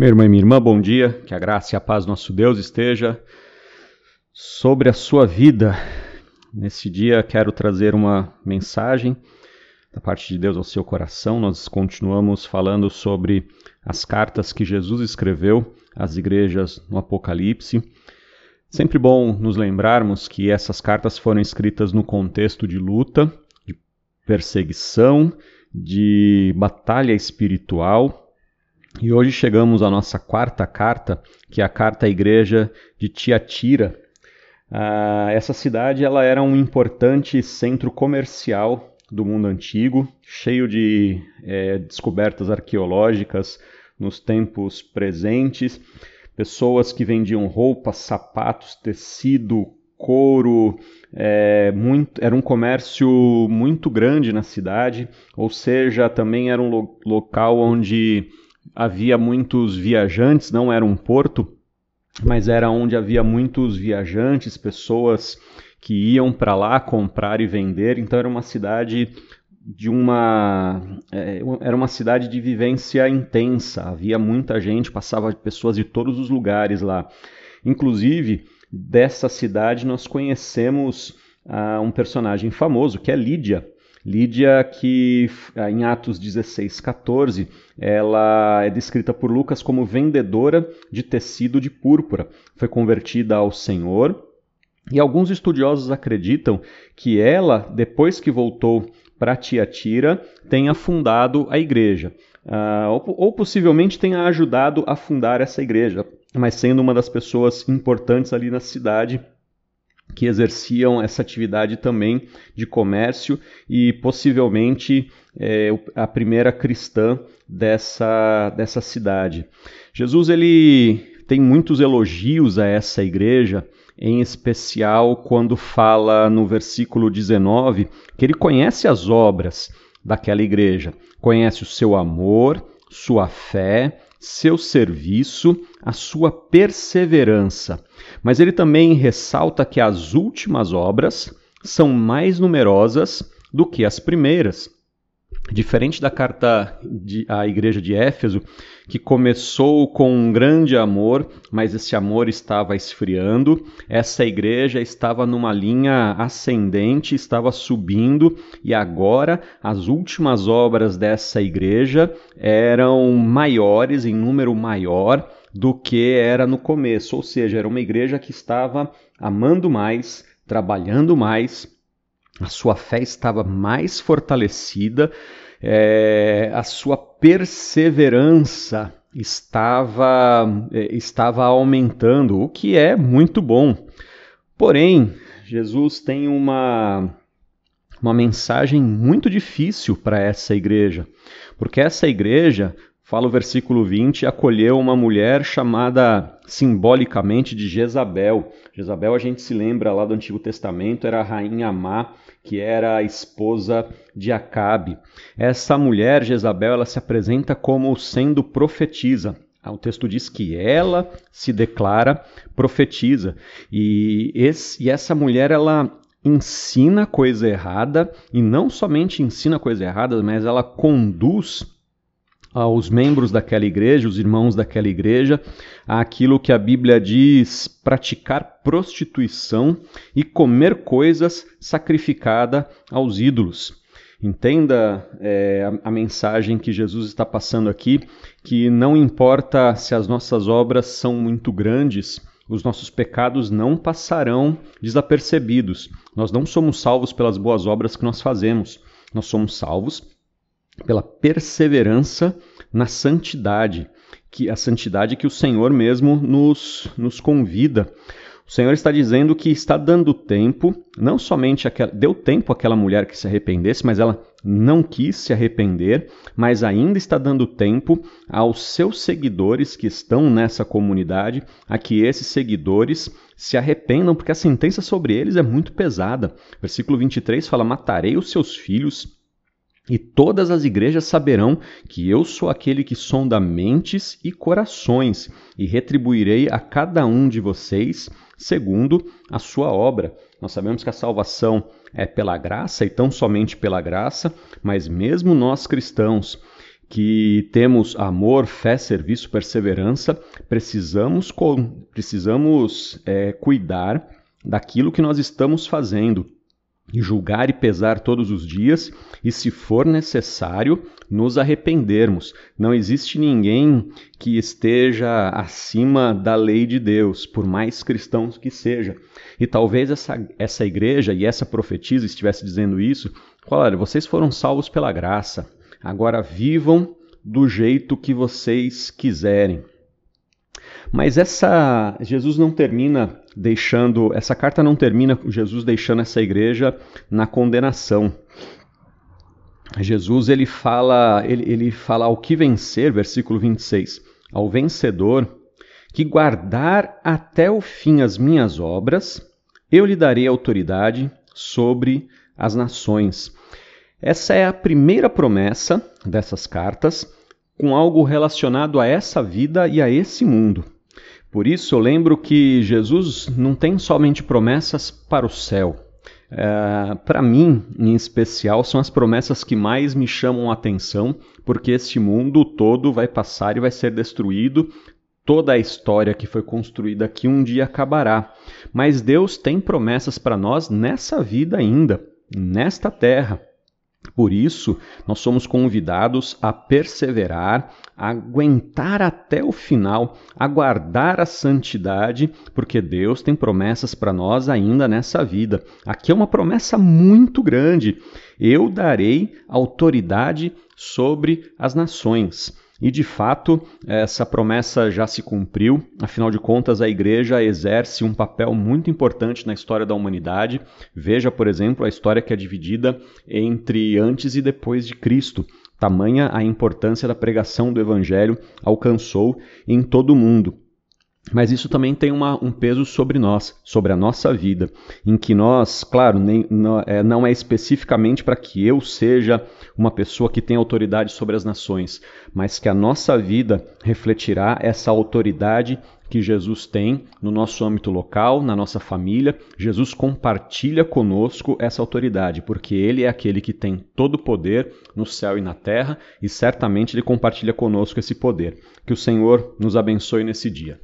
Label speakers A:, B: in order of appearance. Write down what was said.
A: Meu irmão e minha irmã, bom dia. Que a graça e a paz do nosso Deus esteja sobre a sua vida. Nesse dia quero trazer uma mensagem da parte de Deus ao seu coração. Nós continuamos falando sobre as cartas que Jesus escreveu às igrejas no Apocalipse. Sempre bom nos lembrarmos que essas cartas foram escritas no contexto de luta, de perseguição, de batalha espiritual e hoje chegamos à nossa quarta carta, que é a carta à igreja de Tiatira. Ah, essa cidade ela era um importante centro comercial do mundo antigo, cheio de é, descobertas arqueológicas nos tempos presentes, pessoas que vendiam roupas, sapatos, tecido, couro, é, muito, era um comércio muito grande na cidade, ou seja, também era um lo local onde havia muitos viajantes, não era um porto, mas era onde havia muitos viajantes, pessoas que iam para lá comprar e vender, então era uma cidade de uma é, era uma cidade de vivência intensa, havia muita gente, passava pessoas de todos os lugares lá. Inclusive, dessa cidade nós conhecemos uh, um personagem famoso que é Lídia. Lídia, que ah, em Atos 16, 14, ela é descrita por Lucas como vendedora de tecido de púrpura. Foi convertida ao Senhor. E alguns estudiosos acreditam que ela, depois que voltou para Tiatira, tenha fundado a igreja. Uh, ou, ou possivelmente tenha ajudado a fundar essa igreja, mas sendo uma das pessoas importantes ali na cidade que exerciam essa atividade também de comércio e possivelmente é, a primeira cristã dessa, dessa cidade. Jesus ele tem muitos elogios a essa igreja, em especial quando fala no versículo 19 que ele conhece as obras daquela igreja, conhece o seu amor, sua fé, seu serviço, a sua perseverança. Mas ele também ressalta que as últimas obras são mais numerosas do que as primeiras. Diferente da carta de, à igreja de Éfeso, que começou com um grande amor, mas esse amor estava esfriando, essa igreja estava numa linha ascendente, estava subindo, e agora as últimas obras dessa igreja eram maiores, em número maior, do que era no começo, ou seja, era uma igreja que estava amando mais, trabalhando mais, a sua fé estava mais fortalecida, é, a sua perseverança estava, é, estava aumentando, o que é muito bom. Porém, Jesus tem uma, uma mensagem muito difícil para essa igreja, porque essa igreja fala o versículo 20, acolheu uma mulher chamada simbolicamente de Jezabel. Jezabel, a gente se lembra lá do Antigo Testamento, era a rainha má, que era a esposa de Acabe. Essa mulher, Jezabel, ela se apresenta como sendo profetisa. O texto diz que ela se declara profetiza. E, esse, e essa mulher, ela ensina coisa errada, e não somente ensina coisa errada, mas ela conduz aos membros daquela igreja, os irmãos daquela igreja, aquilo que a Bíblia diz praticar prostituição e comer coisas sacrificadas aos ídolos. Entenda é, a mensagem que Jesus está passando aqui, que não importa se as nossas obras são muito grandes, os nossos pecados não passarão desapercebidos. Nós não somos salvos pelas boas obras que nós fazemos. Nós somos salvos pela perseverança na santidade, que a santidade que o Senhor mesmo nos, nos convida. O Senhor está dizendo que está dando tempo, não somente aquela, deu tempo àquela mulher que se arrependesse, mas ela não quis se arrepender, mas ainda está dando tempo aos seus seguidores que estão nessa comunidade, a que esses seguidores se arrependam, porque a sentença sobre eles é muito pesada. Versículo 23 fala: Matarei os seus filhos e todas as igrejas saberão que eu sou aquele que sonda mentes e corações, e retribuirei a cada um de vocês segundo a sua obra. Nós sabemos que a salvação é pela graça e tão somente pela graça, mas mesmo nós cristãos que temos amor, fé, serviço, perseverança, precisamos, precisamos é, cuidar daquilo que nós estamos fazendo julgar e pesar todos os dias, e se for necessário, nos arrependermos. Não existe ninguém que esteja acima da lei de Deus, por mais cristãos que seja. E talvez essa, essa igreja e essa profetisa estivesse dizendo isso. Olha, vocês foram salvos pela graça, agora vivam do jeito que vocês quiserem. Mas essa Jesus não termina deixando, essa carta não termina com Jesus deixando essa igreja na condenação. Jesus ele fala, ele, ele fala ao que vencer, versículo 26, ao vencedor que guardar até o fim as minhas obras, eu lhe darei autoridade sobre as nações. Essa é a primeira promessa dessas cartas com algo relacionado a essa vida e a esse mundo. Por isso eu lembro que Jesus não tem somente promessas para o céu. É, para mim, em especial, são as promessas que mais me chamam a atenção, porque este mundo todo vai passar e vai ser destruído. Toda a história que foi construída aqui um dia acabará. Mas Deus tem promessas para nós nessa vida ainda, nesta terra. Por isso, nós somos convidados a perseverar, a aguentar até o final, aguardar a santidade, porque Deus tem promessas para nós ainda nessa vida. Aqui é uma promessa muito grande. Eu darei autoridade sobre as nações. E de fato, essa promessa já se cumpriu, afinal de contas, a igreja exerce um papel muito importante na história da humanidade. Veja, por exemplo, a história que é dividida entre antes e depois de Cristo. Tamanha a importância da pregação do evangelho alcançou em todo o mundo. Mas isso também tem uma, um peso sobre nós, sobre a nossa vida, em que nós, claro, nem, não, é, não é especificamente para que eu seja uma pessoa que tem autoridade sobre as nações, mas que a nossa vida refletirá essa autoridade que Jesus tem no nosso âmbito local, na nossa família. Jesus compartilha conosco essa autoridade, porque Ele é aquele que tem todo o poder no céu e na terra, e certamente Ele compartilha conosco esse poder. Que o Senhor nos abençoe nesse dia.